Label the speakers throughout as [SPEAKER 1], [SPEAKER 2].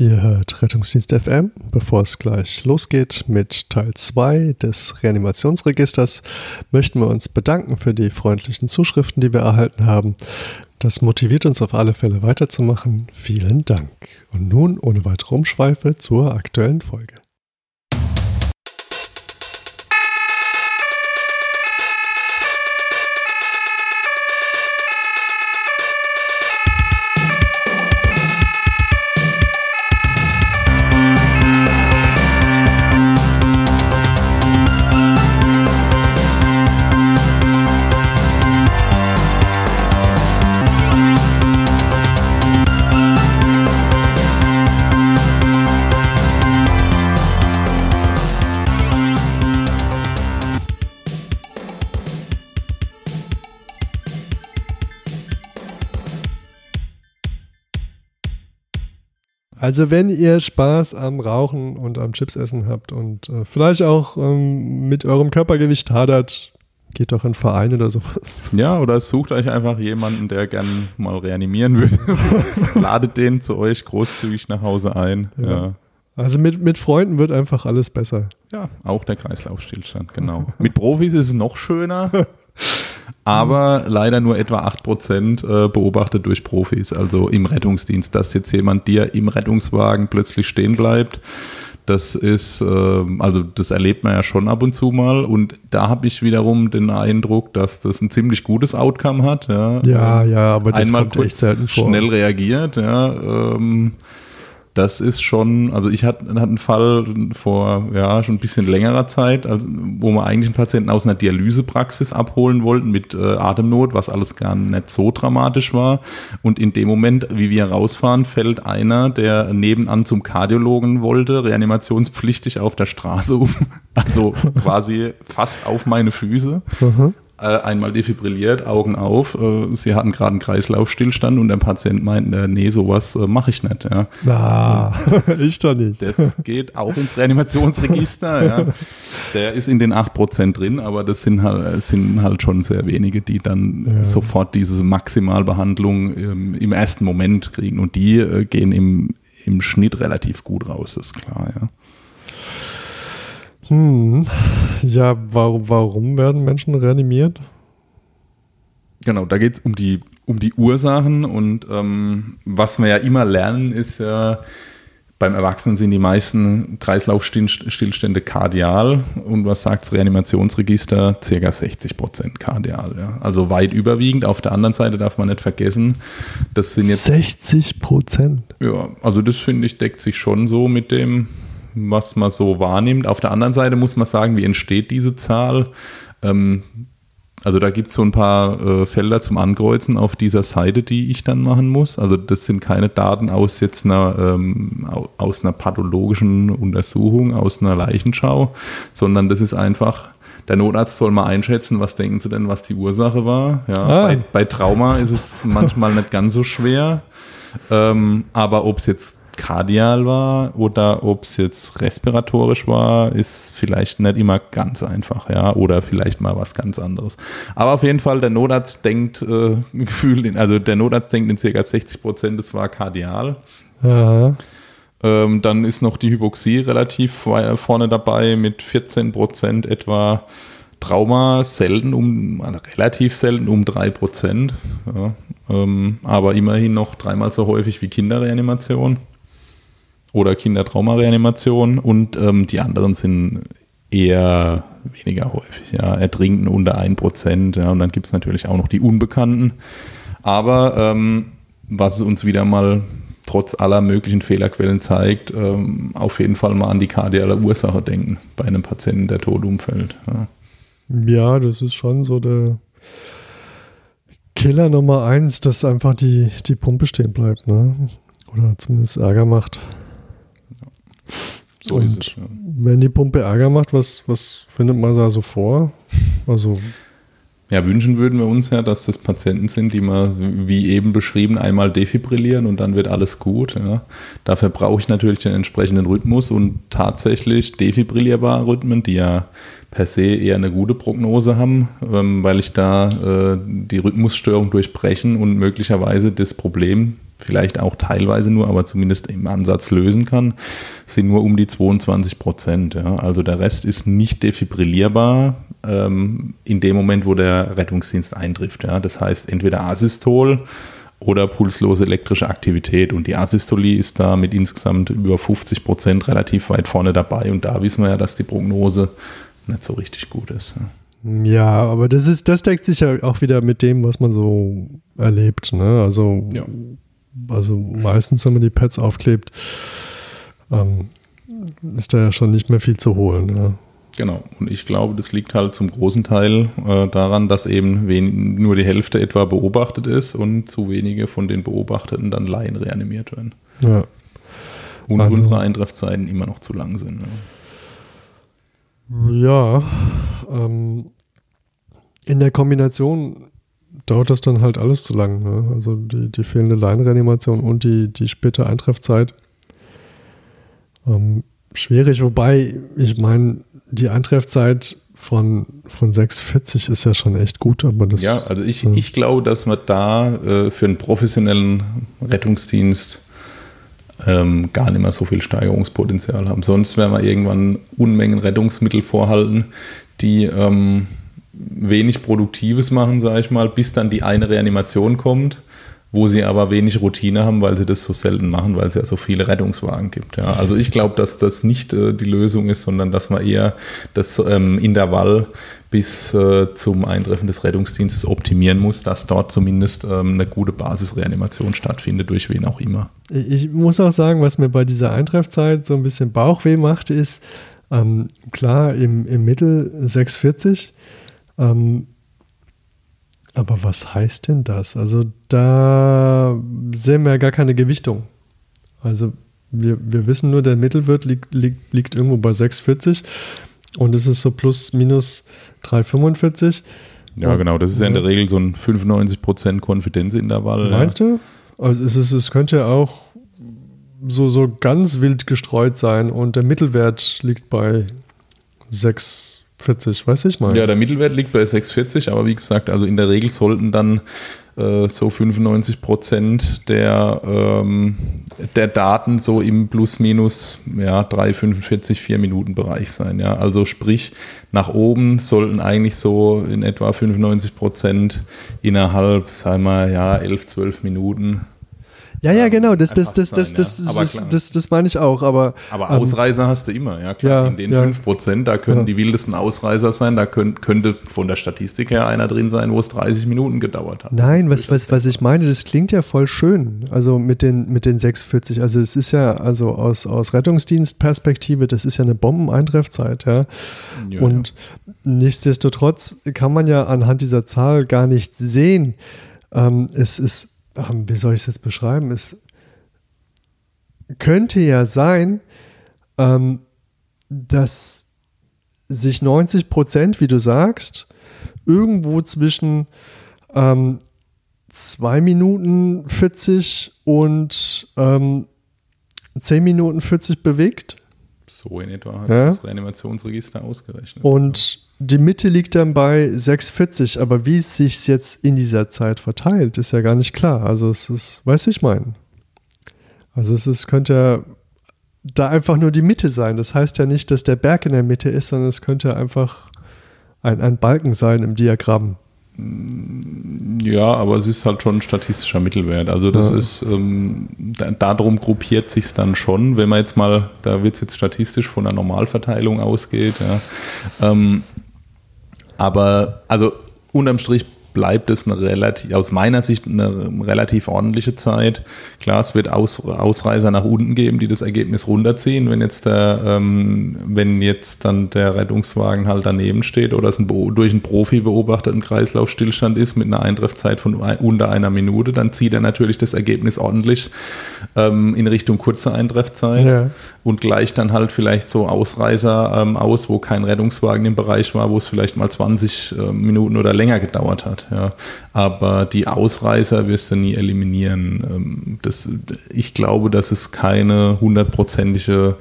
[SPEAKER 1] Ihr hört Rettungsdienst FM, bevor es gleich losgeht mit Teil 2 des Reanimationsregisters, möchten wir uns bedanken für die freundlichen Zuschriften, die wir erhalten haben. Das motiviert uns auf alle Fälle weiterzumachen. Vielen Dank. Und nun ohne weitere Umschweife zur aktuellen Folge. Also wenn ihr Spaß am Rauchen und am Chipsessen habt und äh, vielleicht auch ähm, mit eurem Körpergewicht hadert, geht doch in einen Verein oder sowas.
[SPEAKER 2] Ja, oder sucht euch einfach jemanden, der gern mal reanimieren würde. Ladet den zu euch großzügig nach Hause ein. Ja. ja.
[SPEAKER 1] Also mit, mit Freunden wird einfach alles besser.
[SPEAKER 2] Ja, auch der Kreislaufstillstand, genau. mit Profis ist es noch schöner. aber leider nur etwa 8% äh, beobachtet durch Profis, also im Rettungsdienst, dass jetzt jemand dir im Rettungswagen plötzlich stehen bleibt. Das ist, äh, also das erlebt man ja schon ab und zu mal. Und da habe ich wiederum den Eindruck, dass das ein ziemlich gutes Outcome hat. Ja,
[SPEAKER 1] ja, ja aber das
[SPEAKER 2] Einmal
[SPEAKER 1] kommt echt selten vor.
[SPEAKER 2] Schnell reagiert, ja. Ähm, das ist schon, also ich hatte, einen Fall vor ja schon ein bisschen längerer Zeit, also, wo wir eigentlich einen Patienten aus einer Dialysepraxis abholen wollten mit äh, Atemnot, was alles gar nicht so dramatisch war. Und in dem Moment, wie wir rausfahren, fällt einer, der nebenan zum Kardiologen wollte, reanimationspflichtig auf der Straße um, also quasi fast auf meine Füße. Mhm einmal defibrilliert, Augen auf. Äh, sie hatten gerade einen Kreislaufstillstand und der Patient meint, äh, nee, sowas äh, mache ich nicht. Ja.
[SPEAKER 1] Ah, das, ich doch nicht.
[SPEAKER 2] Das geht auch ins Reanimationsregister. ja. Der ist in den 8% drin, aber das sind halt, sind halt schon sehr wenige, die dann ja. sofort diese Maximalbehandlung ähm, im ersten Moment kriegen. Und die äh, gehen im, im Schnitt relativ gut raus, ist klar, ja.
[SPEAKER 1] Hm. Ja, warum, warum werden Menschen reanimiert?
[SPEAKER 2] Genau, da geht es um die, um die Ursachen und ähm, was wir ja immer lernen, ist ja, beim Erwachsenen sind die meisten Kreislaufstillstände kardial und was sagt das Reanimationsregister? Circa 60 Prozent kardial. Ja. Also weit überwiegend. Auf der anderen Seite darf man nicht vergessen, das sind jetzt.
[SPEAKER 1] 60 Prozent?
[SPEAKER 2] Ja, also das finde ich deckt sich schon so mit dem, was man so wahrnimmt. Auf der anderen Seite muss man sagen, wie entsteht diese Zahl? Ähm, also da gibt es so ein paar äh, Felder zum Ankreuzen auf dieser Seite, die ich dann machen muss. Also das sind keine Daten aus jetzt einer, ähm, aus einer pathologischen Untersuchung, aus einer Leichenschau, sondern das ist einfach, der Notarzt soll mal einschätzen, was denken Sie denn, was die Ursache war. Ja, ah. bei, bei, Trauma ist es manchmal nicht ganz so schwer. Ähm, aber ob es jetzt kardial war oder ob es jetzt respiratorisch war, ist vielleicht nicht immer ganz einfach, ja, oder vielleicht mal was ganz anderes. Aber auf jeden Fall, der Notarzt denkt, äh, gefühlt, also der Notarzt denkt in ca. 60 Prozent, es war kardial. Ja. Ähm, dann ist noch die Hypoxie relativ vorne dabei mit 14 Prozent etwa. Trauma selten um, also relativ selten um 3 Prozent, ja, ähm, aber immerhin noch dreimal so häufig wie Kinderreanimation oder Kindertraumareanimation und ähm, die anderen sind eher weniger häufig. Ja. Ertrinken unter 1%. Ja, und dann gibt es natürlich auch noch die Unbekannten. Aber ähm, was uns wieder mal trotz aller möglichen Fehlerquellen zeigt, ähm, auf jeden Fall mal an die kardiale Ursache denken bei einem Patienten, der tot umfällt. Ja.
[SPEAKER 1] ja, das ist schon so der Killer Nummer eins, dass einfach die, die Pumpe stehen bleibt, ne? Oder zumindest Ärger macht. So Und ist es. Ja. Wenn die Pumpe Ärger macht, was, was findet man da so vor? Also
[SPEAKER 2] Ja, wünschen würden wir uns ja, dass das Patienten sind, die man, wie eben beschrieben, einmal defibrillieren und dann wird alles gut. Ja. Dafür brauche ich natürlich den entsprechenden Rhythmus und tatsächlich defibrillierbare Rhythmen, die ja per se eher eine gute Prognose haben, ähm, weil ich da äh, die Rhythmusstörung durchbrechen und möglicherweise das Problem vielleicht auch teilweise nur, aber zumindest im Ansatz lösen kann, sind nur um die 22 Prozent. Ja. Also der Rest ist nicht defibrillierbar ähm, in dem Moment, wo der Rettungsdienst eintrifft. Ja. Das heißt entweder Asystol oder pulslose elektrische Aktivität. Und die Asystolie ist da mit insgesamt über 50 Prozent relativ weit vorne dabei. Und da wissen wir ja, dass die Prognose nicht so richtig gut ist.
[SPEAKER 1] Ja, aber das ist, das deckt sich ja auch wieder mit dem, was man so erlebt. Ne? Also ja also meistens, wenn man die Pads aufklebt, ähm, ist da ja schon nicht mehr viel zu holen. Ja.
[SPEAKER 2] Genau, und ich glaube, das liegt halt zum großen Teil äh, daran, dass eben nur die Hälfte etwa beobachtet ist und zu wenige von den Beobachteten dann Laien reanimiert werden.
[SPEAKER 1] Ja.
[SPEAKER 2] Und also, unsere Eintreffzeiten immer noch zu lang sind.
[SPEAKER 1] Ja, ja ähm, in der Kombination dauert das dann halt alles zu lang. Ne? Also die, die fehlende Leinreanimation und die, die späte Eintreffzeit. Ähm, schwierig, wobei, ich meine, die Eintreffzeit von, von 6,40 ist ja schon echt gut, aber das.
[SPEAKER 2] Ja, also ich, äh, ich glaube, dass wir da äh, für einen professionellen Rettungsdienst ähm, gar nicht mehr so viel Steigerungspotenzial haben. Sonst werden wir irgendwann Unmengen Rettungsmittel vorhalten, die ähm, wenig Produktives machen, sage ich mal, bis dann die eine Reanimation kommt, wo sie aber wenig Routine haben, weil sie das so selten machen, weil es ja so viele Rettungswagen gibt. Ja. Also ich glaube, dass das nicht äh, die Lösung ist, sondern dass man eher das ähm, Intervall bis äh, zum Eintreffen des Rettungsdienstes optimieren muss, dass dort zumindest ähm, eine gute Basisreanimation stattfindet, durch wen auch immer.
[SPEAKER 1] Ich muss auch sagen, was mir bei dieser Eintreffzeit so ein bisschen Bauchweh macht, ist, ähm, klar, im, im Mittel 640 ähm, aber was heißt denn das? Also da sehen wir ja gar keine Gewichtung. Also wir, wir wissen nur, der Mittelwert liegt, liegt, liegt irgendwo bei 6,40 und es ist so plus minus 3,45.
[SPEAKER 2] Ja, und, genau, das ist ja in der Regel so ein 95% Konfidenzintervall.
[SPEAKER 1] Meinst
[SPEAKER 2] ja.
[SPEAKER 1] du? Also es, ist, es könnte ja auch so, so ganz wild gestreut sein und der Mittelwert liegt bei 6, 40, weiß ich mal.
[SPEAKER 2] Ja, der Mittelwert liegt bei 6,40, aber wie gesagt, also in der Regel sollten dann äh, so 95 Prozent der, ähm, der Daten so im plus-minus ja, 3,45, 4 Minuten Bereich sein. Ja. Also sprich, nach oben sollten eigentlich so in etwa 95 Prozent innerhalb, sagen wir, ja, 11, 12 Minuten
[SPEAKER 1] ja, ja, genau, das, das, das, das, das, das, das, das meine ich auch. Aber,
[SPEAKER 2] aber ähm, Ausreißer ähm, hast du immer, ja klar. Ja, in den ja. 5%, da können ja. die wildesten Ausreißer sein, da könnt, könnte von der Statistik her einer drin sein, wo es 30 Minuten gedauert hat.
[SPEAKER 1] Nein, was, was, was ich meine, das klingt ja voll schön. Also mit den, mit den 640. Also das ist ja, also aus, aus Rettungsdienstperspektive, das ist ja eine Bombeneintreffzeit, ja. ja Und nichtsdestotrotz kann man ja anhand dieser Zahl gar nicht sehen. Ähm, es ist wie soll ich es jetzt beschreiben? Es könnte ja sein, ähm, dass sich 90 Prozent, wie du sagst, irgendwo zwischen ähm, 2 Minuten 40 und ähm, 10 Minuten 40 bewegt.
[SPEAKER 2] So in etwa hat ja. das Reanimationsregister ausgerechnet.
[SPEAKER 1] Und die Mitte liegt dann bei 6,40, aber wie es sich jetzt in dieser Zeit verteilt, ist ja gar nicht klar. Also es ist, weißt du, ich meine. Also es ist, könnte ja da einfach nur die Mitte sein. Das heißt ja nicht, dass der Berg in der Mitte ist, sondern es könnte einfach ein, ein Balken sein im Diagramm.
[SPEAKER 2] Ja, aber es ist halt schon ein statistischer Mittelwert. Also das ja. ist, ähm, da, darum gruppiert sich dann schon, wenn man jetzt mal, da wird es jetzt statistisch von einer Normalverteilung ausgeht. Ja. Ähm, aber also unterm Strich bleibt es eine relativ, aus meiner Sicht eine relativ ordentliche Zeit. Klar, es wird Aus, Ausreißer nach unten geben, die das Ergebnis runterziehen, wenn jetzt der, ähm, wenn jetzt dann der Rettungswagen halt daneben steht oder es ein, durch einen Profi beobachteten Kreislaufstillstand ist mit einer Eintreffzeit von unter einer Minute, dann zieht er natürlich das Ergebnis ordentlich ähm, in Richtung kurze Eintreffzeit ja. und gleicht dann halt vielleicht so Ausreißer ähm, aus, wo kein Rettungswagen im Bereich war, wo es vielleicht mal 20 äh, Minuten oder länger gedauert hat. Ja. Aber die Ausreißer wirst du nie eliminieren. Ähm, das, ich glaube, dass es keine hundertprozentige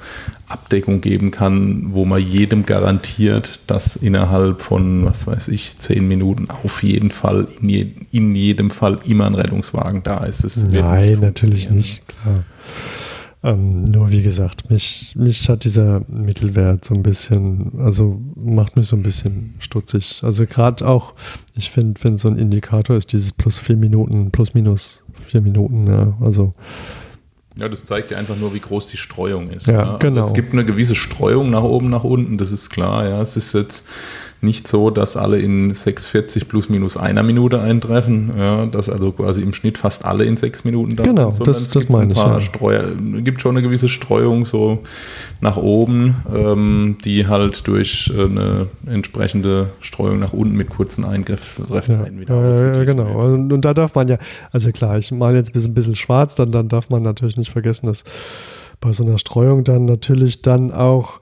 [SPEAKER 2] Abdeckung geben kann, wo man jedem garantiert, dass innerhalb von, was weiß ich, zehn Minuten auf jeden Fall, in, je, in jedem Fall immer ein Rettungswagen da ist.
[SPEAKER 1] Nein, natürlich nicht, klar. Ähm, nur wie gesagt, mich, mich hat dieser Mittelwert so ein bisschen, also macht mich so ein bisschen stutzig. Also gerade auch, ich finde, wenn so ein Indikator ist, dieses plus vier Minuten, plus minus vier Minuten, ja, also
[SPEAKER 2] ja, das zeigt ja einfach nur, wie groß die Streuung ist.
[SPEAKER 1] Ja, ja. Also genau.
[SPEAKER 2] Es gibt eine gewisse Streuung nach oben, nach unten, das ist klar. Ja, es ist jetzt nicht so, dass alle in 6,40 plus minus einer Minute eintreffen, ja, dass also quasi im Schnitt fast alle in sechs Minuten
[SPEAKER 1] da genau, sind. Genau, das, das meine ich. Ja.
[SPEAKER 2] Streuer, gibt schon eine gewisse Streuung so nach oben, ähm, die halt durch äh, eine entsprechende Streuung nach unten mit kurzen Eingriffszeiten
[SPEAKER 1] ja, wieder ja, ja, genau. Und, und, da darf man ja, also klar, ich male jetzt ein bisschen, ein bisschen schwarz, dann, dann darf man natürlich nicht vergessen, dass bei so einer Streuung dann natürlich dann auch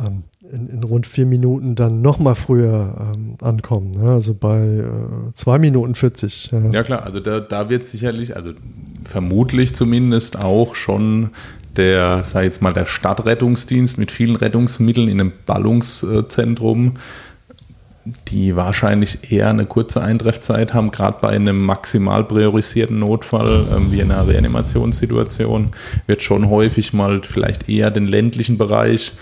[SPEAKER 1] ähm, in, in, rund vier Minuten dann nochmal früher ähm, ankommen. Ne? Also bei äh, zwei Minuten 40.
[SPEAKER 2] Ja. ja, klar, also da, da wird sicherlich, also vermutlich zumindest auch schon der, sag jetzt mal, der Stadtrettungsdienst mit vielen Rettungsmitteln in einem Ballungszentrum, die wahrscheinlich eher eine kurze Eintreffzeit haben, gerade bei einem maximal priorisierten Notfall ähm, wie einer Reanimationssituation, wird schon häufig mal vielleicht eher den ländlichen Bereich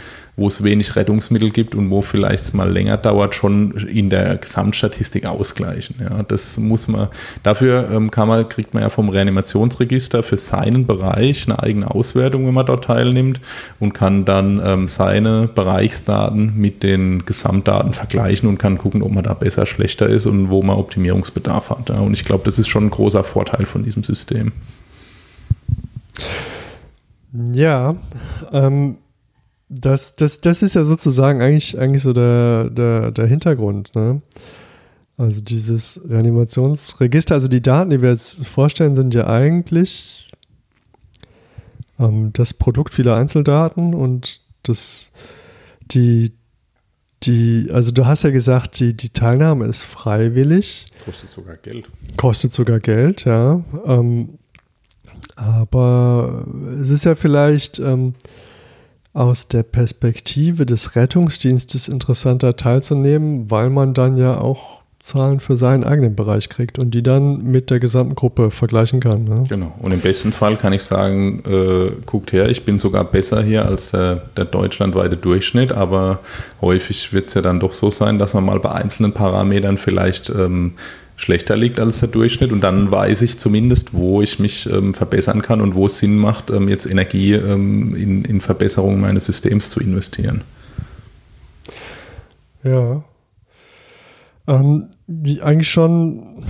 [SPEAKER 2] wo es wenig Rettungsmittel gibt und wo vielleicht es mal länger dauert, schon in der Gesamtstatistik ausgleichen. Ja, das muss man, dafür ähm, kann man, kriegt man ja vom Reanimationsregister für seinen Bereich eine eigene Auswertung, wenn man dort teilnimmt und kann dann ähm, seine Bereichsdaten mit den Gesamtdaten vergleichen und kann gucken, ob man da besser, schlechter ist und wo man Optimierungsbedarf hat. Ja, und ich glaube, das ist schon ein großer Vorteil von diesem System.
[SPEAKER 1] Ja, ähm, das, das, das ist ja sozusagen eigentlich, eigentlich so der, der, der Hintergrund. Ne? Also dieses Reanimationsregister, also die Daten, die wir jetzt vorstellen, sind ja eigentlich ähm, das Produkt vieler Einzeldaten und das, die, die, also du hast ja gesagt, die, die Teilnahme ist freiwillig.
[SPEAKER 2] Kostet sogar Geld.
[SPEAKER 1] Kostet sogar Geld, ja. Ähm, aber es ist ja vielleicht ähm, aus der Perspektive des Rettungsdienstes interessanter teilzunehmen, weil man dann ja auch Zahlen für seinen eigenen Bereich kriegt und die dann mit der gesamten Gruppe vergleichen kann. Ne?
[SPEAKER 2] Genau. Und im besten Fall kann ich sagen, äh, guckt her, ich bin sogar besser hier als der, der deutschlandweite Durchschnitt, aber häufig wird es ja dann doch so sein, dass man mal bei einzelnen Parametern vielleicht ähm, schlechter liegt als der Durchschnitt und dann weiß ich zumindest, wo ich mich ähm, verbessern kann und wo es Sinn macht, ähm, jetzt Energie ähm, in, in Verbesserung meines Systems zu investieren.
[SPEAKER 1] Ja. Ähm, eigentlich schon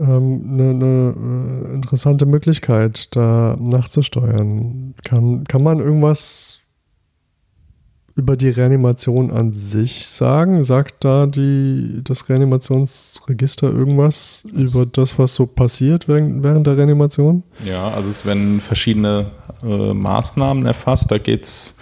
[SPEAKER 1] eine, ähm, eine äh, interessante Möglichkeit, da nachzusteuern. Kann, kann man irgendwas über die Reanimation an sich sagen? Sagt da die, das Reanimationsregister irgendwas über das, was so passiert während, während der Reanimation?
[SPEAKER 2] Ja, also es werden verschiedene äh, Maßnahmen erfasst. Da geht es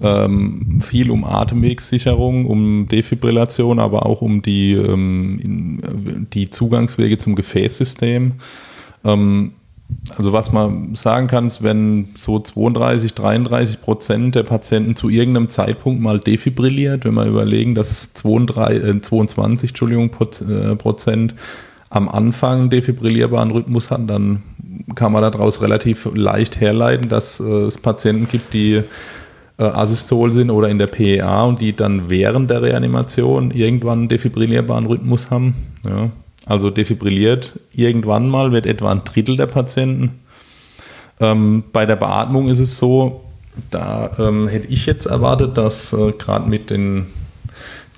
[SPEAKER 2] ähm, viel um Atemwegssicherung, um Defibrillation, aber auch um die, ähm, die Zugangswege zum Gefäßsystem. Ähm, also was man sagen kann, ist, wenn so 32, 33 Prozent der Patienten zu irgendeinem Zeitpunkt mal defibrilliert, wenn wir überlegen, dass es 22, äh, 22 Entschuldigung, äh, Prozent am Anfang defibrillierbaren Rhythmus hatten, dann kann man daraus relativ leicht herleiten, dass äh, es Patienten gibt, die äh, Asystol sind oder in der PEA und die dann während der Reanimation irgendwann einen defibrillierbaren Rhythmus haben. Ja, also defibrilliert irgendwann mal, wird etwa ein Drittel der Patienten. Ähm, bei der Beatmung ist es so, da ähm, hätte ich jetzt erwartet, dass äh, gerade mit den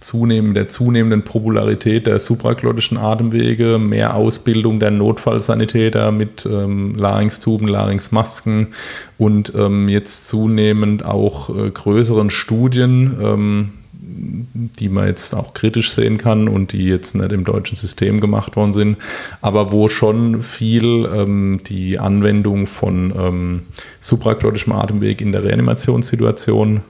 [SPEAKER 2] zunehmend, der zunehmenden Popularität der supraglottischen Atemwege, mehr Ausbildung der Notfallsanitäter mit ähm, Larynxtuben, Larynxmasken und ähm, jetzt zunehmend auch äh, größeren Studien, ähm, die man jetzt auch kritisch sehen kann und die jetzt nicht im deutschen System gemacht worden sind, aber wo schon viel ähm, die Anwendung von ähm, supraglottischem Atemweg in der Reanimationssituation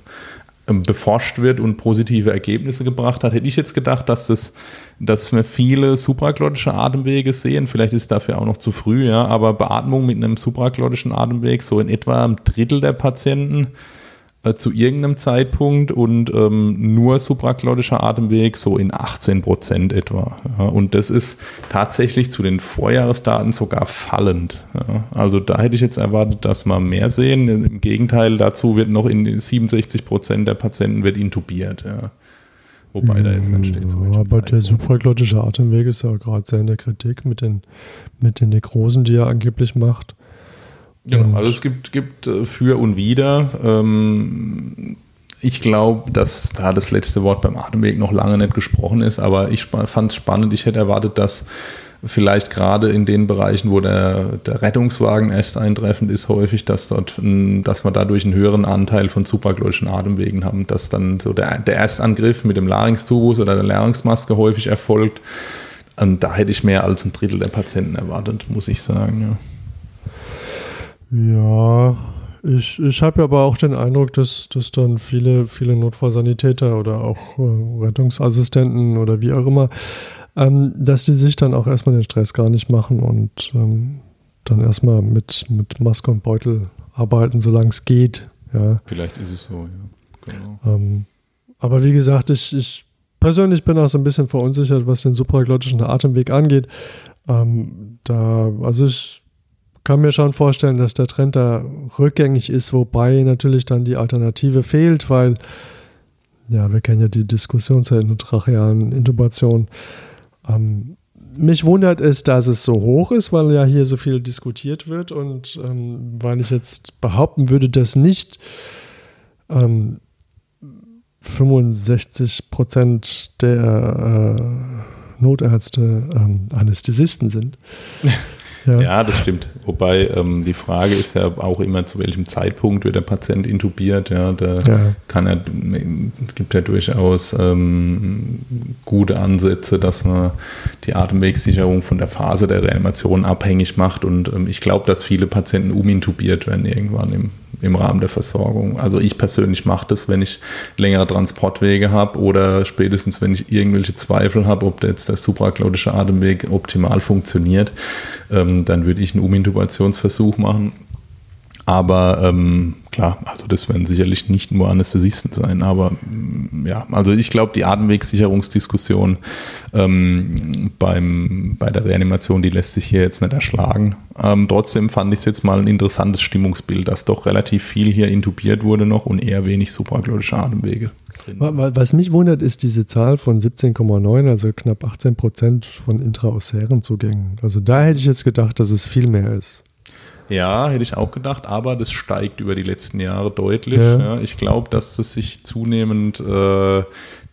[SPEAKER 2] ähm, beforscht wird und positive Ergebnisse gebracht hat, hätte ich jetzt gedacht, dass das, dass wir viele supraglottische Atemwege sehen. Vielleicht ist dafür auch noch zu früh, ja, aber Beatmung mit einem supraglottischen Atemweg so in etwa ein Drittel der Patienten äh, zu irgendeinem Zeitpunkt und ähm, nur supraglottischer Atemweg so in 18 Prozent etwa. Ja, und das ist tatsächlich zu den Vorjahresdaten sogar fallend. Ja. Also da hätte ich jetzt erwartet, dass wir mehr sehen. Im Gegenteil, dazu wird noch in 67 Prozent der Patienten wird intubiert. Ja.
[SPEAKER 1] Wobei da jetzt nicht steht. Ja, aber der supraglottische Atemweg ist ja gerade sehr in der Kritik mit den, mit den Nekrosen, die er angeblich macht.
[SPEAKER 2] Genau, also es gibt, gibt äh, für und wider. Ähm, ich glaube, dass da das letzte Wort beim Atemweg noch lange nicht gesprochen ist, aber ich fand es spannend. Ich hätte erwartet, dass vielleicht gerade in den Bereichen, wo der, der Rettungswagen erst eintreffend ist, häufig, dass dort, dass wir dadurch einen höheren Anteil von supraglottischen Atemwegen haben, dass dann so der, der Erstangriff mit dem Larynxtubus oder der Larynxmaske häufig erfolgt. Und da hätte ich mehr als ein Drittel der Patienten erwartet, muss ich sagen. Ja.
[SPEAKER 1] Ja, ich, ich habe aber auch den Eindruck, dass, dass dann viele, viele Notfallsanitäter oder auch äh, Rettungsassistenten oder wie auch immer, ähm, dass die sich dann auch erstmal den Stress gar nicht machen und ähm, dann erstmal mit, mit Maske und Beutel arbeiten, solange es geht. Ja.
[SPEAKER 2] Vielleicht ist es so, ja.
[SPEAKER 1] Genau. Ähm, aber wie gesagt, ich, ich persönlich bin auch so ein bisschen verunsichert, was den supraglottischen Atemweg angeht. Ähm, da, also ich kann mir schon vorstellen, dass der Trend da rückgängig ist, wobei natürlich dann die Alternative fehlt, weil, ja, wir kennen ja die Diskussion zur intrachealen Intubation. Ähm, mich wundert es, dass es so hoch ist, weil ja hier so viel diskutiert wird und ähm, weil ich jetzt behaupten würde, dass nicht ähm, 65 Prozent der äh, Notärzte ähm, Anästhesisten sind.
[SPEAKER 2] Ja. ja, das stimmt. Wobei ähm, die Frage ist ja auch immer, zu welchem Zeitpunkt wird der Patient intubiert. Ja, da ja. kann er, es gibt ja durchaus ähm, gute Ansätze, dass man die Atemwegssicherung von der Phase der Reanimation abhängig macht. Und ähm, ich glaube, dass viele Patienten umintubiert werden irgendwann im im Rahmen der Versorgung. Also ich persönlich mache das, wenn ich längere Transportwege habe oder spätestens, wenn ich irgendwelche Zweifel habe, ob jetzt der supraglottische Atemweg optimal funktioniert, ähm, dann würde ich einen Umintubationsversuch machen aber ähm, klar, also das werden sicherlich nicht nur Anästhesisten sein, aber mm, ja, also ich glaube, die Atemwegssicherungsdiskussion ähm, beim, bei der Reanimation, die lässt sich hier jetzt nicht erschlagen. Ähm, trotzdem fand ich es jetzt mal ein interessantes Stimmungsbild, dass doch relativ viel hier intubiert wurde noch und eher wenig supraglottische Atemwege.
[SPEAKER 1] Was mich wundert, ist diese Zahl von 17,9, also knapp 18 Prozent von intraosären Zugängen. Also da hätte ich jetzt gedacht, dass es viel mehr ist.
[SPEAKER 2] Ja, hätte ich auch gedacht, aber das steigt über die letzten Jahre deutlich. Ja. Ja, ich glaube, dass es sich zunehmend äh,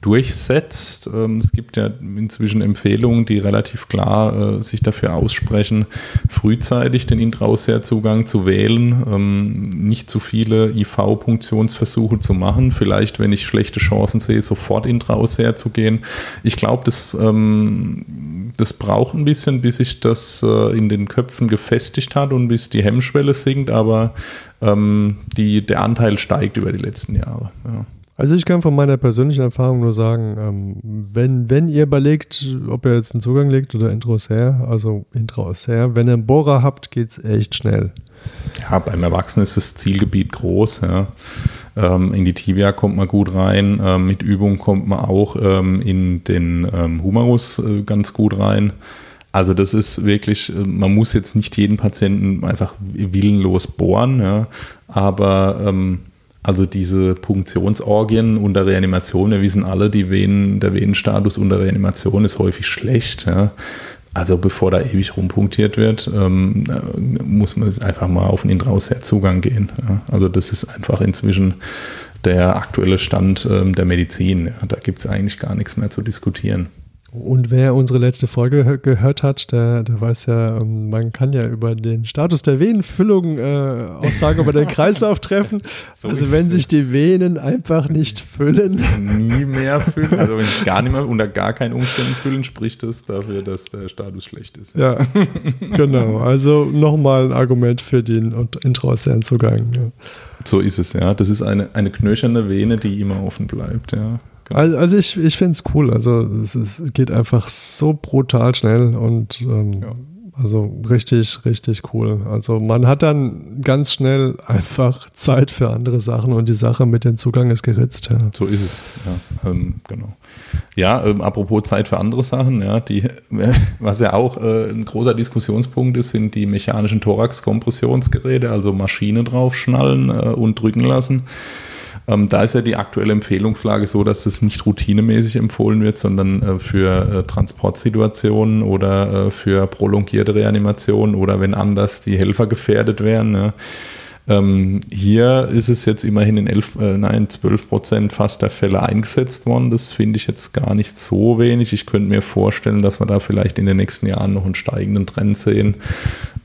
[SPEAKER 2] durchsetzt. Ähm, es gibt ja inzwischen Empfehlungen, die relativ klar äh, sich dafür aussprechen, frühzeitig den Intraoseer-Zugang zu wählen, ähm, nicht zu viele IV-Punktionsversuche zu machen, vielleicht, wenn ich schlechte Chancen sehe, sofort Intraoseer zu gehen. Ich glaube, das, ähm, das braucht ein bisschen, bis sich das äh, in den Köpfen gefestigt hat und bis die Hemmschwelle sinkt, aber die, der Anteil steigt über die letzten Jahre. Ja.
[SPEAKER 1] Also ich kann von meiner persönlichen Erfahrung nur sagen, ähm, wenn, wenn ihr überlegt, ob ihr jetzt einen Zugang legt oder Introser, also Introser, wenn ihr einen Bohrer habt, geht es echt schnell.
[SPEAKER 2] Ja, beim Erwachsenen ist das Zielgebiet groß. Ja. Ähm, in die Tibia kommt man gut rein. Ähm, mit Übung kommt man auch ähm, in den ähm, Humerus äh, ganz gut rein. Also das ist wirklich, äh, man muss jetzt nicht jeden Patienten einfach willenlos bohren, ja, aber ähm, also diese Punktionsorgien unter Reanimation, wir wissen alle, die Venen, der Venenstatus unter Reanimation ist häufig schlecht. Ja. Also bevor da ewig rumpunktiert wird, ähm, muss man einfach mal auf den Intrausher Zugang gehen. Ja. Also das ist einfach inzwischen der aktuelle Stand ähm, der Medizin. Ja, da gibt es eigentlich gar nichts mehr zu diskutieren.
[SPEAKER 1] Und wer unsere letzte Folge gehört hat, der, der weiß ja, ähm, man kann ja über den Status der Venenfüllung äh, Aussagen über den Kreislauf treffen. So also wenn sich die Venen einfach nicht füllen.
[SPEAKER 2] nie mehr füllen. Also wenn sie gar nicht mehr unter gar keinen Umständen füllen, spricht das dafür, dass der Status schlecht ist.
[SPEAKER 1] Ja, genau. Also nochmal ein Argument für den intraosären Zugang. Ja.
[SPEAKER 2] So ist es, ja. Das ist eine, eine knöcherne Vene, die immer offen bleibt, ja.
[SPEAKER 1] Also, also ich, ich finde es cool. Also es, es, geht einfach so brutal schnell und ähm, ja. also richtig, richtig cool. Also man hat dann ganz schnell einfach Zeit für andere Sachen und die Sache mit dem Zugang ist geritzt. Ja.
[SPEAKER 2] So ist es, ja, ähm, genau. Ja, ähm, apropos Zeit für andere Sachen, ja, die, was ja auch äh, ein großer Diskussionspunkt ist, sind die mechanischen Thorax-Kompressionsgeräte, also Maschine draufschnallen äh, und drücken lassen. Ähm, da ist ja die aktuelle Empfehlungslage so, dass das nicht routinemäßig empfohlen wird, sondern äh, für äh, Transportsituationen oder äh, für prolongierte Reanimationen oder wenn anders die Helfer gefährdet wären. Ja. Ähm, hier ist es jetzt immerhin in 11, äh, nein, 12 Prozent fast der Fälle eingesetzt worden. Das finde ich jetzt gar nicht so wenig. Ich könnte mir vorstellen, dass wir da vielleicht in den nächsten Jahren noch einen steigenden Trend sehen.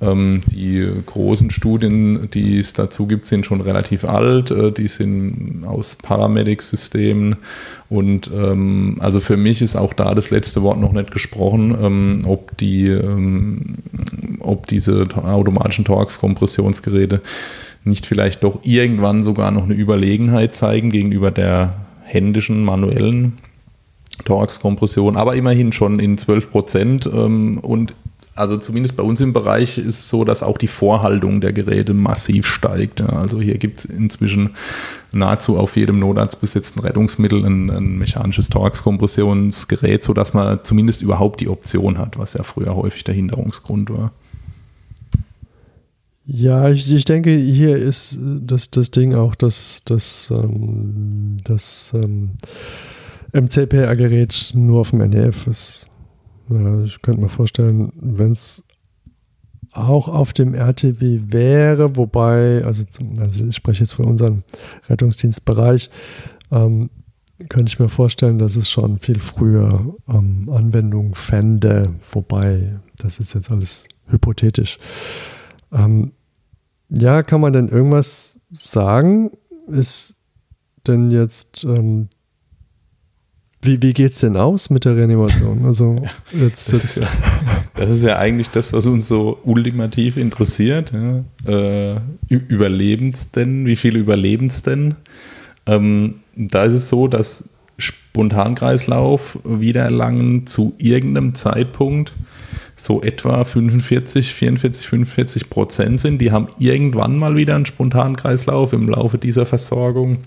[SPEAKER 2] Ähm, die großen Studien, die es dazu gibt, sind schon relativ alt. Äh, die sind aus Paramedic-Systemen. Und ähm, also für mich ist auch da das letzte Wort noch nicht gesprochen, ähm, ob die, ähm, ob diese automatischen Thorax-Kompressionsgeräte nicht vielleicht doch irgendwann sogar noch eine Überlegenheit zeigen gegenüber der händischen, manuellen Thorax-Kompression, aber immerhin schon in 12 Prozent. Ähm, und also zumindest bei uns im Bereich ist es so, dass auch die Vorhaltung der Geräte massiv steigt. Also hier gibt es inzwischen nahezu auf jedem notarztbesetzten Rettungsmittel ein, ein mechanisches Thorax-Kompressionsgerät, sodass man zumindest überhaupt die Option hat, was ja früher häufig der Hinderungsgrund war.
[SPEAKER 1] Ja, ich, ich denke, hier ist das, das Ding auch, dass das, ähm, das ähm, MCPR-Gerät nur auf dem NEF ist. Ich könnte mir vorstellen, wenn es auch auf dem RTW wäre, wobei, also, also ich spreche jetzt von unserem Rettungsdienstbereich, ähm, könnte ich mir vorstellen, dass es schon viel früher ähm, Anwendung fände, wobei, das ist jetzt alles hypothetisch. Ähm, ja, kann man denn irgendwas sagen? Ist denn jetzt, ähm, wie, wie geht es denn aus mit der Reanimation? Also
[SPEAKER 2] jetzt, das, ist ja, das, ist ja, eigentlich das, was uns so ultimativ interessiert. Ja. Äh, Überlebens denn? Wie viele überleben es denn? Ähm, da ist es so, dass Spontankreislauf wiedererlangen zu irgendeinem Zeitpunkt so etwa 45, 44, 45 Prozent sind. Die haben irgendwann mal wieder einen Spontankreislauf im Laufe dieser Versorgung.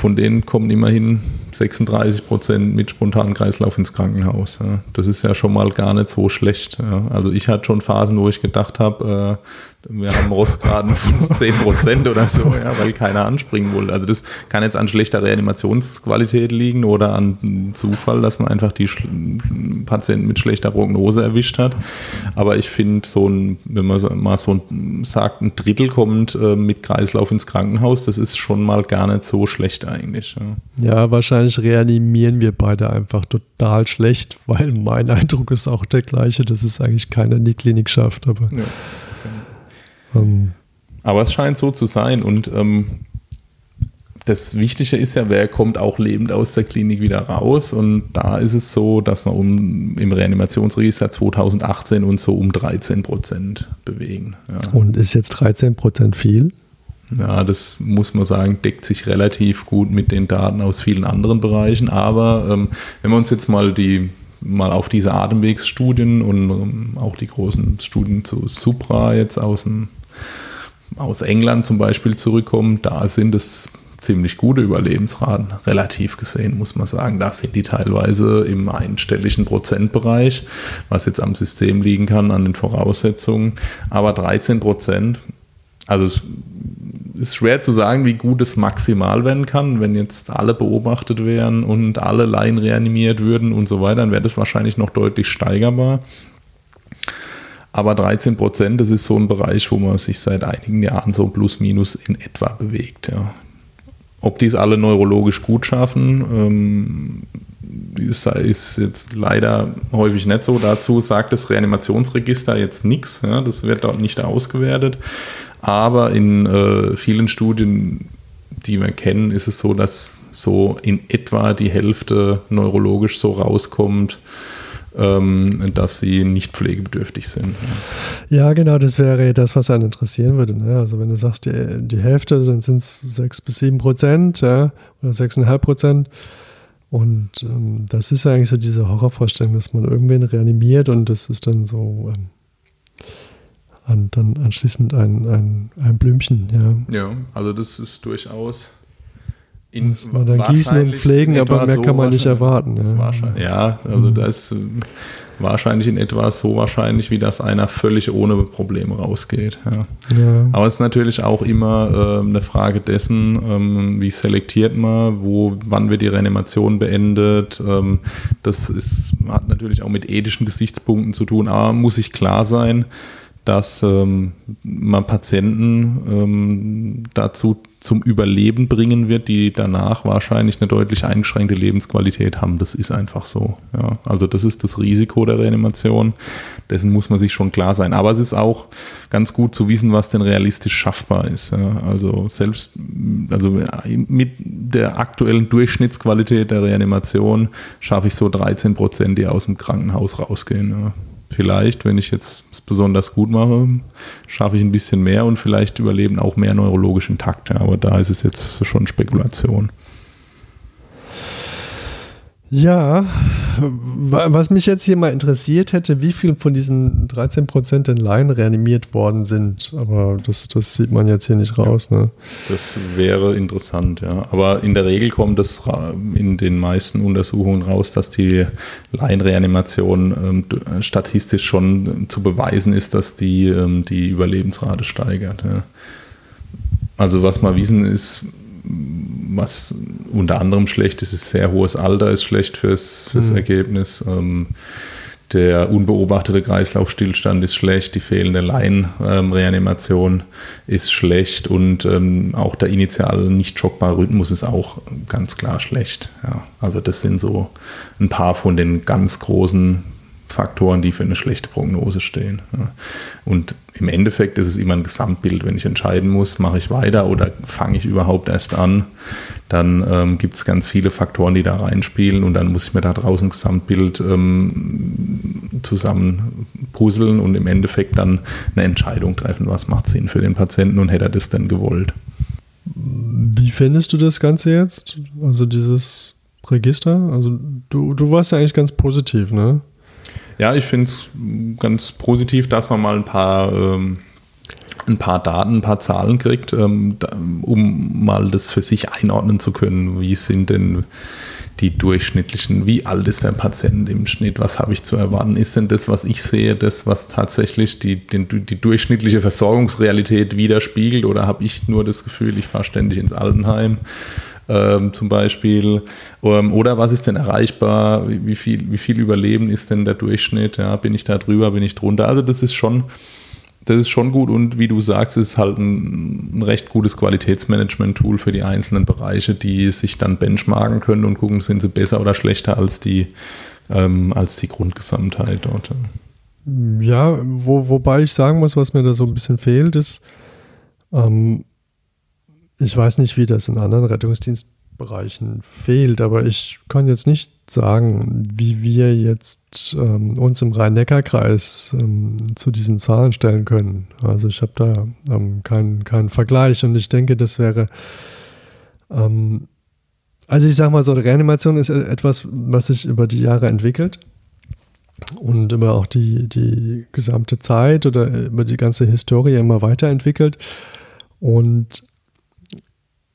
[SPEAKER 2] Von denen kommen immerhin 36 Prozent mit spontanen Kreislauf ins Krankenhaus. Das ist ja schon mal gar nicht so schlecht. Also ich hatte schon Phasen, wo ich gedacht habe, äh, wir haben Rostgraden von 10 Prozent oder so, ja, weil keiner anspringen wollte. Also das kann jetzt an schlechter Reanimationsqualität liegen oder an Zufall, dass man einfach die Patienten mit schlechter Prognose erwischt hat. Aber ich finde, so ein, wenn man mal so ein, sagt, ein Drittel kommt äh, mit Kreislauf ins Krankenhaus, das ist schon mal gar nicht so schlecht eigentlich.
[SPEAKER 1] Ja. ja, wahrscheinlich reanimieren wir beide einfach total schlecht, weil mein Eindruck ist auch der gleiche, dass es eigentlich keiner in die Klinik schafft. Aber ja.
[SPEAKER 2] Ähm, Aber es scheint so zu sein und ähm, das Wichtige ist ja, wer kommt auch lebend aus der Klinik wieder raus und da ist es so, dass wir um, im Reanimationsregister 2018 uns so um 13 Prozent bewegen.
[SPEAKER 1] Ja. Und ist jetzt 13 Prozent viel?
[SPEAKER 2] Ja, das muss man sagen, deckt sich relativ gut mit den Daten aus vielen anderen Bereichen. Aber ähm, wenn wir uns jetzt mal die mal auf diese Atemwegsstudien und ähm, auch die großen Studien zu Supra jetzt aus dem aus England zum Beispiel zurückkommen, da sind es ziemlich gute Überlebensraten, relativ gesehen, muss man sagen. Da sind die teilweise im einstelligen Prozentbereich, was jetzt am System liegen kann, an den Voraussetzungen. Aber 13 Prozent, also es ist schwer zu sagen, wie gut es maximal werden kann. Wenn jetzt alle beobachtet wären und alle Laien reanimiert würden und so weiter, dann wäre das wahrscheinlich noch deutlich steigerbar. Aber 13 Prozent, das ist so ein Bereich, wo man sich seit einigen Jahren so plus minus in etwa bewegt. Ja. ob die es alle neurologisch gut schaffen, ähm, ist, ist, jetzt leider häufig nicht so. Dazu sagt das Reanimationsregister jetzt nichts. Ja, das wird dort nicht ausgewertet. Aber in äh, vielen Studien, die wir kennen, ist es so, dass so in etwa die Hälfte neurologisch so rauskommt, ähm, dass sie nicht pflegebedürftig sind.
[SPEAKER 1] Ja. genau, das wäre das, was einen interessieren würde. Ne? Also wenn du sagst, die, die Hälfte, dann sind es sechs bis sieben Prozent ja, oder sechseinhalb Prozent. Und ähm, das ist ja eigentlich so diese Horrorvorstellung, dass man irgendwen reanimiert und das ist dann so ähm, an, dann anschließend ein, ein, ein Blümchen.
[SPEAKER 2] Ja. ja, also das ist durchaus
[SPEAKER 1] in Muss man dann gießen und pflegen, aber mehr so kann man nicht erwarten.
[SPEAKER 2] Ja, ja also mhm. da ist äh, wahrscheinlich in etwa so wahrscheinlich, wie dass einer völlig ohne Probleme rausgeht. Ja. Ja. Aber es ist natürlich auch immer äh, eine Frage dessen, ähm, wie selektiert man, wo, wann wird die Reanimation beendet. Ähm, das ist, hat natürlich auch mit ethischen Gesichtspunkten zu tun, aber muss sich klar sein, dass ähm, man Patienten ähm, dazu zum Überleben bringen wird, die danach wahrscheinlich eine deutlich eingeschränkte Lebensqualität haben. Das ist einfach so. Ja. Also das ist das Risiko der Reanimation. Dessen muss man sich schon klar sein. Aber es ist auch ganz gut zu wissen, was denn realistisch schaffbar ist. Ja. Also selbst also mit der aktuellen Durchschnittsqualität der Reanimation schaffe ich so 13 Prozent, die aus dem Krankenhaus rausgehen. Ja vielleicht, wenn ich jetzt es besonders gut mache, schaffe ich ein bisschen mehr und vielleicht überleben auch mehr neurologisch intakt. Ja, aber da ist es jetzt schon Spekulation.
[SPEAKER 1] Ja, was mich jetzt hier mal interessiert hätte, wie viel von diesen 13 Prozent in Laien reanimiert worden sind. Aber das, das sieht man jetzt hier nicht raus. Ja, ne?
[SPEAKER 2] Das wäre interessant, ja. Aber in der Regel kommt es in den meisten Untersuchungen raus, dass die Laienreanimation ähm, statistisch schon zu beweisen ist, dass die ähm, die Überlebensrate steigert. Ja. Also was mal wissen ist, was unter anderem schlecht ist, ist sehr hohes Alter ist schlecht fürs, fürs mhm. Ergebnis. Ähm, der unbeobachtete Kreislaufstillstand ist schlecht, die fehlende Laienreanimation ähm, ist schlecht und ähm, auch der initiale nicht schockbare Rhythmus ist auch ganz klar schlecht. Ja, also das sind so ein paar von den ganz großen Faktoren, die für eine schlechte Prognose stehen. Und im Endeffekt ist es immer ein Gesamtbild. Wenn ich entscheiden muss, mache ich weiter oder fange ich überhaupt erst an, dann ähm, gibt es ganz viele Faktoren, die da reinspielen und dann muss ich mir da draußen ein Gesamtbild ähm, zusammen puzzeln und im Endeffekt dann eine Entscheidung treffen, was macht Sinn für den Patienten und hätte er das denn gewollt.
[SPEAKER 1] Wie findest du das Ganze jetzt? Also dieses Register? Also du, du warst ja eigentlich ganz positiv, ne?
[SPEAKER 2] Ja, ich finde es ganz positiv, dass man mal ein paar, ähm, ein paar Daten, ein paar Zahlen kriegt, ähm, um mal das für sich einordnen zu können. Wie sind denn die durchschnittlichen, wie alt ist der Patient im Schnitt, was habe ich zu erwarten? Ist denn das, was ich sehe, das, was tatsächlich die, die, die durchschnittliche Versorgungsrealität widerspiegelt oder habe ich nur das Gefühl, ich fahre ständig ins Altenheim? Ähm, zum Beispiel. Ähm, oder was ist denn erreichbar? Wie, viel, wie viel Überleben ist denn der Durchschnitt? Ja, bin ich da drüber, bin ich drunter? Also das ist schon, das ist schon gut und wie du sagst, ist halt ein, ein recht gutes Qualitätsmanagement-Tool für die einzelnen Bereiche, die sich dann benchmarken können und gucken, sind sie besser oder schlechter als die, ähm, als die Grundgesamtheit dort.
[SPEAKER 1] Ja, wo, wobei ich sagen muss, was mir da so ein bisschen fehlt, ist, ähm, ich weiß nicht, wie das in anderen Rettungsdienstbereichen fehlt, aber ich kann jetzt nicht sagen, wie wir jetzt ähm, uns im Rhein-Neckar-Kreis ähm, zu diesen Zahlen stellen können. Also ich habe da ähm, keinen, keinen Vergleich und ich denke, das wäre ähm, also ich sage mal so, Reanimation ist etwas, was sich über die Jahre entwickelt und über auch die, die gesamte Zeit oder über die ganze Historie immer weiterentwickelt. Und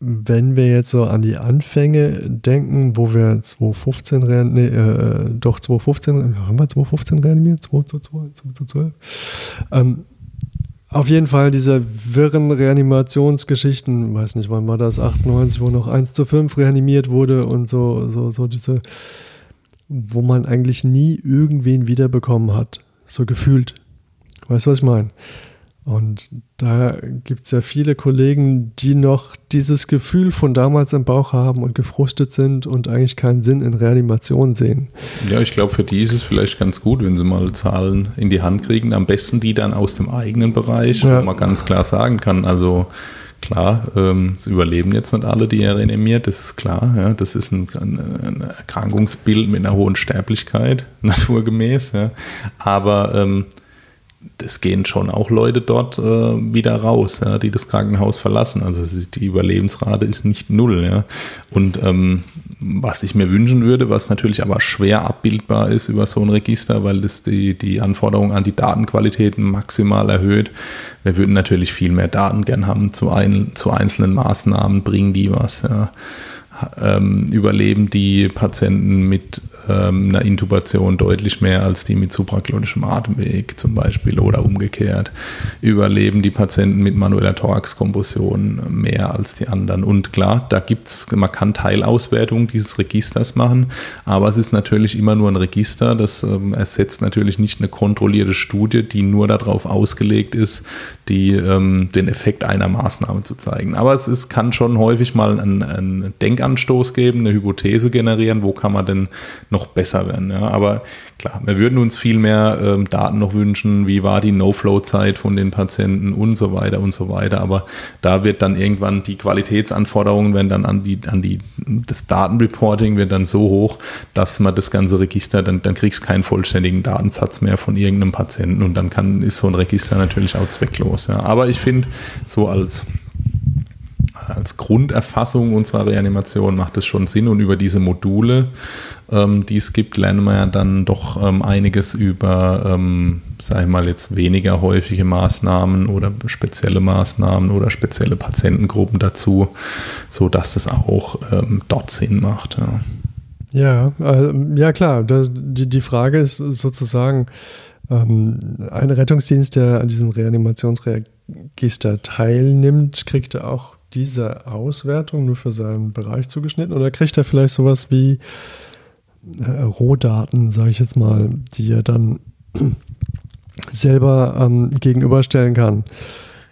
[SPEAKER 1] wenn wir jetzt so an die Anfänge denken, wo wir 2015 rein, nee, äh, doch 2015, haben wir 2015 reanimiert? 2012? Ähm, auf jeden Fall diese wirren Reanimationsgeschichten, weiß nicht, wann war das, 98, wo noch 1 zu 5 reanimiert wurde und so, so, so diese, wo man eigentlich nie irgendwen wiederbekommen hat, so gefühlt. Weißt du, was ich meine? Und da gibt es ja viele Kollegen, die noch dieses Gefühl von damals im Bauch haben und gefrustet sind und eigentlich keinen Sinn in Reanimation sehen.
[SPEAKER 2] Ja, ich glaube, für die ist es vielleicht ganz gut, wenn sie mal Zahlen in die Hand kriegen. Am besten die dann aus dem eigenen Bereich, ja. wo man ganz klar sagen kann, also klar, ähm, es überleben jetzt nicht alle, die er reanimiert, das ist klar. Ja, das ist ein, ein, ein, Erkrankungsbild mit einer hohen Sterblichkeit, naturgemäß. Ja. Aber ähm, es gehen schon auch Leute dort äh, wieder raus, ja, die das Krankenhaus verlassen. Also die Überlebensrate ist nicht null. Ja. Und ähm, was ich mir wünschen würde, was natürlich aber schwer abbildbar ist über so ein Register, weil das die, die Anforderungen an die Datenqualitäten maximal erhöht. Wir würden natürlich viel mehr Daten gern haben zu, ein, zu einzelnen Maßnahmen, bringen die was. Ja. Ähm, überleben die Patienten mit ähm, einer Intubation deutlich mehr als die mit supraglottischem Atemweg zum Beispiel oder umgekehrt. Überleben die Patienten mit manueller Thoraxkompression mehr als die anderen. Und klar, da gibt es, man kann Teilauswertung dieses Registers machen, aber es ist natürlich immer nur ein Register. Das ähm, ersetzt natürlich nicht eine kontrollierte Studie, die nur darauf ausgelegt ist, die, ähm, den Effekt einer Maßnahme zu zeigen. Aber es ist, kann schon häufig mal einen, einen Denkanstoß geben, eine Hypothese generieren, wo kann man denn noch besser werden. Ja. Aber klar, wir würden uns viel mehr ähm, Daten noch wünschen, wie war die No-Flow-Zeit von den Patienten und so weiter und so weiter. Aber da wird dann irgendwann die Qualitätsanforderungen werden dann an die, an die, das Datenreporting wird dann so hoch, dass man das ganze Register, dann, dann kriegst keinen vollständigen Datensatz mehr von irgendeinem Patienten und dann kann, ist so ein Register natürlich auch zwecklos. Ja. Aber ich finde, so als als Grunderfassung unserer Reanimation macht es schon Sinn und über diese Module, ähm, die es gibt, lernen wir ja dann doch ähm, einiges über, ähm, sag ich mal, jetzt weniger häufige Maßnahmen oder spezielle Maßnahmen oder spezielle Patientengruppen dazu, sodass es auch ähm, dort Sinn macht. Ja.
[SPEAKER 1] Ja, äh, ja klar. Das, die, die Frage ist sozusagen, ähm, ein Rettungsdienst, der an diesem Reanimationsregister teilnimmt, kriegt er auch diese Auswertung nur für seinen Bereich zugeschnitten oder kriegt er vielleicht sowas wie äh, Rohdaten, sage ich jetzt mal, die er dann selber ähm, gegenüberstellen kann?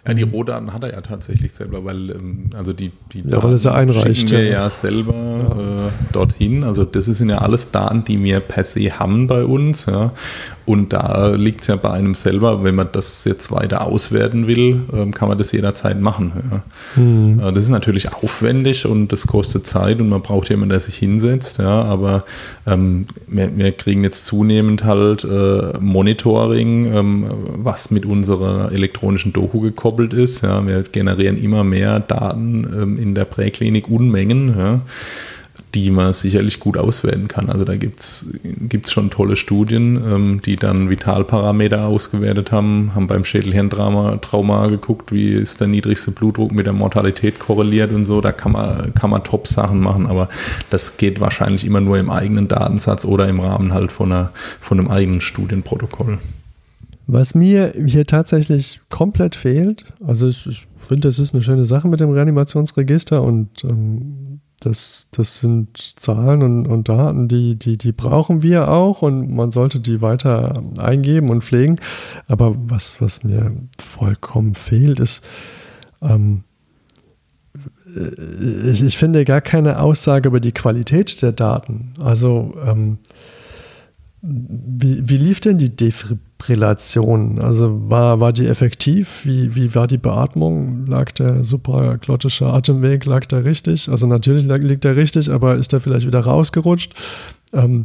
[SPEAKER 2] Ja, die Rohdaten hat er ja tatsächlich selber, weil ähm, also die, die
[SPEAKER 1] ja, Daten er einreicht,
[SPEAKER 2] schicken wir ja, ja selber ja. Äh, dorthin. Also das sind ja alles Daten, die wir per se haben bei uns. Ja. Und da liegt es ja bei einem selber, wenn man das jetzt weiter auswerten will, ähm, kann man das jederzeit machen. Ja. Mhm. Das ist natürlich aufwendig und das kostet Zeit und man braucht jemanden, der sich hinsetzt. Ja. Aber ähm, wir, wir, kriegen jetzt zunehmend halt äh, Monitoring, ähm, was mit unserer elektronischen Doku gekoppelt ist. Ja. Wir generieren immer mehr Daten ähm, in der Präklinik, Unmengen. Ja die man sicherlich gut auswerten kann. Also da gibt es schon tolle Studien, ähm, die dann Vitalparameter ausgewertet haben, haben beim Schädelhirntrauma Trauma geguckt, wie ist der niedrigste Blutdruck mit der Mortalität korreliert und so. Da kann man, kann man Top-Sachen machen, aber das geht wahrscheinlich immer nur im eigenen Datensatz oder im Rahmen halt von, einer, von einem eigenen Studienprotokoll.
[SPEAKER 1] Was mir hier tatsächlich komplett fehlt, also ich, ich finde, das ist eine schöne Sache mit dem Reanimationsregister und ähm, das, das sind Zahlen und, und Daten, die, die, die brauchen wir auch und man sollte die weiter eingeben und pflegen. Aber was, was mir vollkommen fehlt, ist, ähm, ich, ich, finde gar keine Aussage über die Qualität der Daten. Also ähm, wie, wie lief denn die Defibrillation? Also war, war die effektiv? Wie, wie war die Beatmung? Lag der supraglottische Atemweg, lag der richtig? Also natürlich liegt der richtig, aber ist der vielleicht wieder rausgerutscht? Ähm,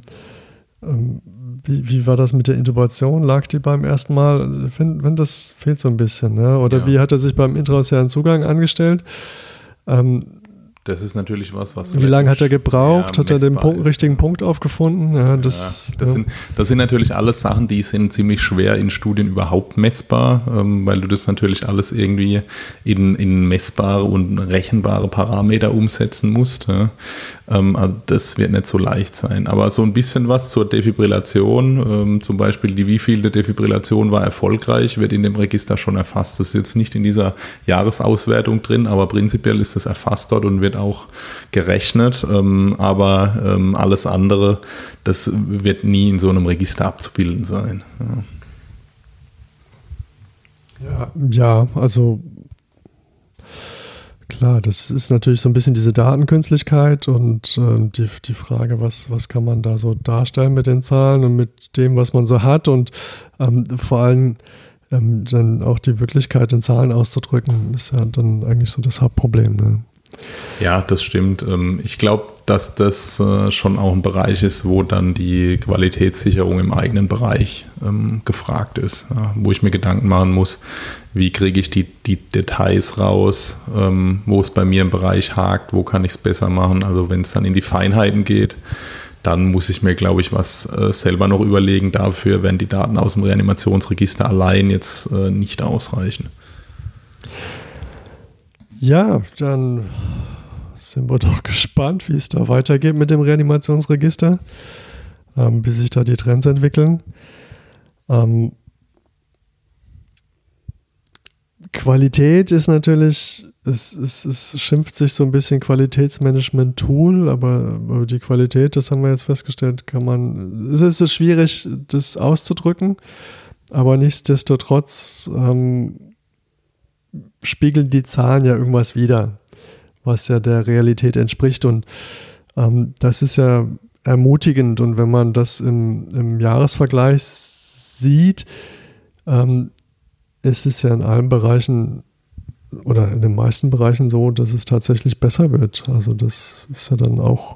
[SPEAKER 1] ähm, wie, wie war das mit der Intubation? Lag die beim ersten Mal? Finde, find, das fehlt so ein bisschen. Ne? Oder ja. wie hat er sich beim intraoceanen Zugang angestellt? Ähm,
[SPEAKER 2] das ist natürlich was, was.
[SPEAKER 1] Wie lange hat er gebraucht? Ja, hat er den Punkt, richtigen Punkt aufgefunden? Ja, das,
[SPEAKER 2] ja, das, Sind, das sind natürlich alles Sachen, die sind ziemlich schwer in Studien überhaupt messbar, ähm, weil du das natürlich alles irgendwie in, in messbare und rechenbare Parameter umsetzen musst. Ähm, also das wird nicht so leicht sein. Aber so ein bisschen was zur Defibrillation, ähm, zum Beispiel die wievielte Defibrillation war erfolgreich, wird in dem Register schon erfasst. Das ist jetzt nicht in dieser Jahresauswertung drin, aber prinzipiell ist das erfasst dort und wird auch gerechnet. Ähm, aber ähm, alles andere, das wird nie in so einem Register abzubilden sein. Ja,
[SPEAKER 1] ja also klar, das ist natürlich so ein bisschen diese Datenkünstlichkeit und äh, die, die Frage, was, was kann man da so darstellen mit den Zahlen und mit dem, was man so hat und ähm, vor allem ähm, dann auch die Wirklichkeit in Zahlen auszudrücken, ist ja dann eigentlich so das Hauptproblem. Ne?
[SPEAKER 2] Ja, das stimmt. Ähm, ich glaube, dass das äh, schon auch ein Bereich ist, wo dann die Qualitätssicherung im eigenen Bereich ähm, gefragt ist, wo ich mir Gedanken machen muss, wie kriege ich die, die Details raus, ähm, wo es bei mir im Bereich hakt, wo kann ich es besser machen. Also wenn es dann in die Feinheiten geht, dann muss ich mir, glaube ich, was äh, selber noch überlegen. Dafür werden die Daten aus dem Reanimationsregister allein jetzt äh, nicht ausreichen.
[SPEAKER 1] Ja, dann sind wir doch gespannt, wie es da weitergeht mit dem Reanimationsregister, ähm, wie sich da die Trends entwickeln. Ähm, Qualität ist natürlich, es, es, es schimpft sich so ein bisschen Qualitätsmanagement-Tool, aber, aber die Qualität, das haben wir jetzt festgestellt, kann man, es ist schwierig, das auszudrücken, aber nichtsdestotrotz ähm, spiegeln die Zahlen ja irgendwas wieder, was ja der Realität entspricht. Und ähm, das ist ja ermutigend. Und wenn man das im, im Jahresvergleich sieht, ähm, ist es ja in allen Bereichen oder in den meisten Bereichen so, dass es tatsächlich besser wird. Also das ist ja dann auch.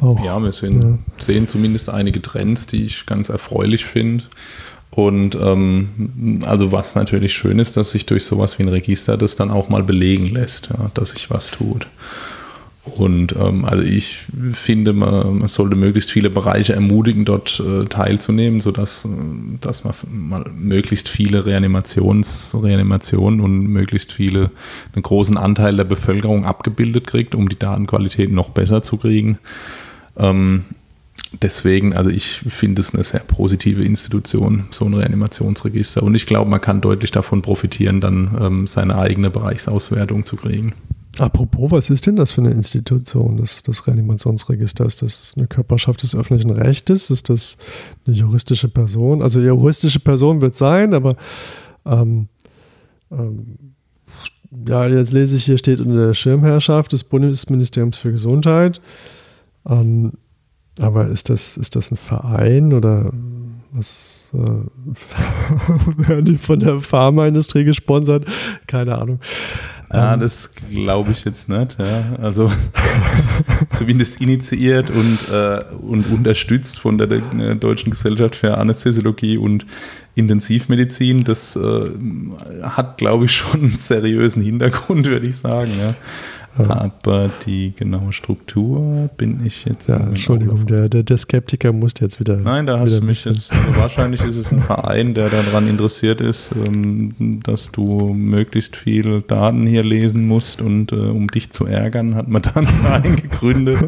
[SPEAKER 1] auch
[SPEAKER 2] ja, wir sehen, ja. sehen zumindest einige Trends, die ich ganz erfreulich finde. Und ähm, also was natürlich schön ist, dass sich durch sowas wie ein Register das dann auch mal belegen lässt, ja, dass sich was tut. Und ähm, also ich finde, man, man, sollte möglichst viele Bereiche ermutigen, dort äh, teilzunehmen, sodass dass man mal möglichst viele Reanimations, Reanimationen und möglichst viele, einen großen Anteil der Bevölkerung abgebildet kriegt, um die Datenqualität noch besser zu kriegen. Ähm, deswegen, also ich finde es eine sehr positive Institution, so ein Reanimationsregister. Und ich glaube, man kann deutlich davon profitieren, dann ähm, seine eigene Bereichsauswertung zu kriegen.
[SPEAKER 1] Apropos, was ist denn das für eine Institution, das, das Reanimationsregister? Ist das eine Körperschaft des öffentlichen Rechtes? Ist das eine juristische Person? Also juristische Person wird sein, aber ähm, ähm, ja, jetzt lese ich hier, steht unter der Schirmherrschaft des Bundesministeriums für Gesundheit. Ähm, aber ist das, ist das ein Verein oder was äh, werden die von der Pharmaindustrie gesponsert? Keine Ahnung.
[SPEAKER 2] Ja, ähm, das glaube ich jetzt nicht. Ja. Also zumindest initiiert und, äh, und unterstützt von der, der, Deutschen Gesellschaft für Anästhesiologie und Intensivmedizin. Das äh, hat, glaube ich, schon einen seriösen Hintergrund, würde ich sagen. Ja. Aber die genaue Struktur bin ich jetzt.
[SPEAKER 1] Ja, Entschuldigung, der, der, der, Skeptiker muss jetzt wieder.
[SPEAKER 2] Nein, da hast du mich jetzt. Also wahrscheinlich ist es ein Verein, der daran interessiert ist, ähm, dass du möglichst viel Daten hier lesen musst und äh, um dich zu ärgern, hat man dann einen gegründet.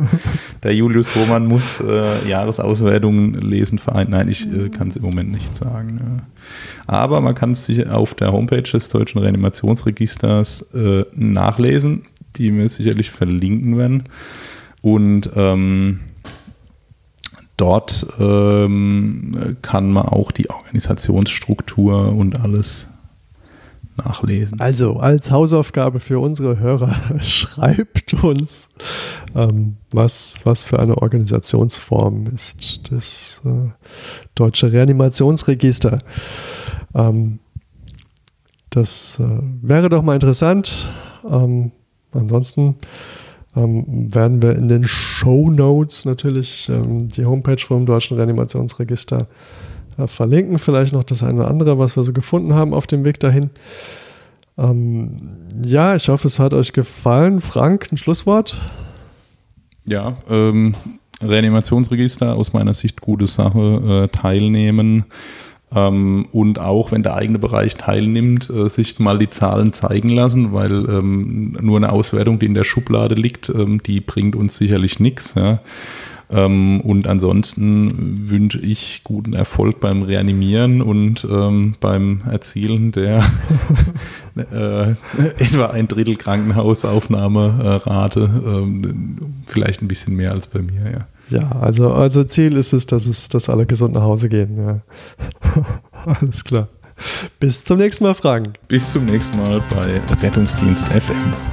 [SPEAKER 2] Der Julius Roman muss äh, Jahresauswertungen lesen, Verein. Nein, ich äh, kann es im Moment nicht sagen. Aber man kann es sich auf der Homepage des Deutschen Reanimationsregisters nachlesen die wir sicherlich verlinken werden. Und ähm, dort ähm, kann man auch die Organisationsstruktur und alles nachlesen.
[SPEAKER 1] Also als Hausaufgabe für unsere Hörer, schreibt uns, ähm, was, was für eine Organisationsform ist das äh, Deutsche Reanimationsregister. Ähm, das äh, wäre doch mal interessant. Ähm, Ansonsten ähm, werden wir in den Show Notes natürlich ähm, die Homepage vom Deutschen Reanimationsregister äh, verlinken. Vielleicht noch das eine oder andere, was wir so gefunden haben auf dem Weg dahin. Ähm, ja, ich hoffe, es hat euch gefallen. Frank, ein Schlusswort?
[SPEAKER 2] Ja, ähm, Reanimationsregister aus meiner Sicht gute Sache. Äh, teilnehmen ähm, und auch, wenn der eigene Bereich teilnimmt, äh, sich mal die Zahlen zeigen lassen, weil ähm, nur eine Auswertung, die in der Schublade liegt, ähm, die bringt uns sicherlich nichts. Ja. Ähm, und ansonsten wünsche ich guten Erfolg beim Reanimieren und ähm, beim Erzielen der äh, etwa ein Drittel Krankenhausaufnahmerate, ähm, vielleicht ein bisschen mehr als bei mir, ja.
[SPEAKER 1] Ja, also, also Ziel ist es, dass es, dass alle gesund nach Hause gehen. Ja. Alles klar. Bis zum nächsten Mal, Frank.
[SPEAKER 2] Bis zum nächsten Mal bei Rettungsdienst FM.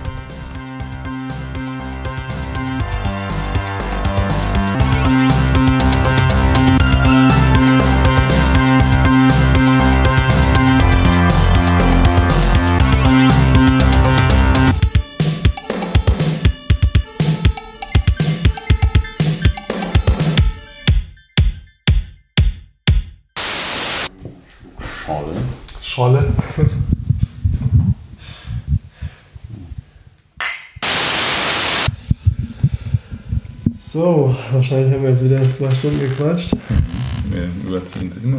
[SPEAKER 1] Wahrscheinlich haben wir jetzt wieder zwei Stunden gequatscht.
[SPEAKER 2] Wir überziehen es immer.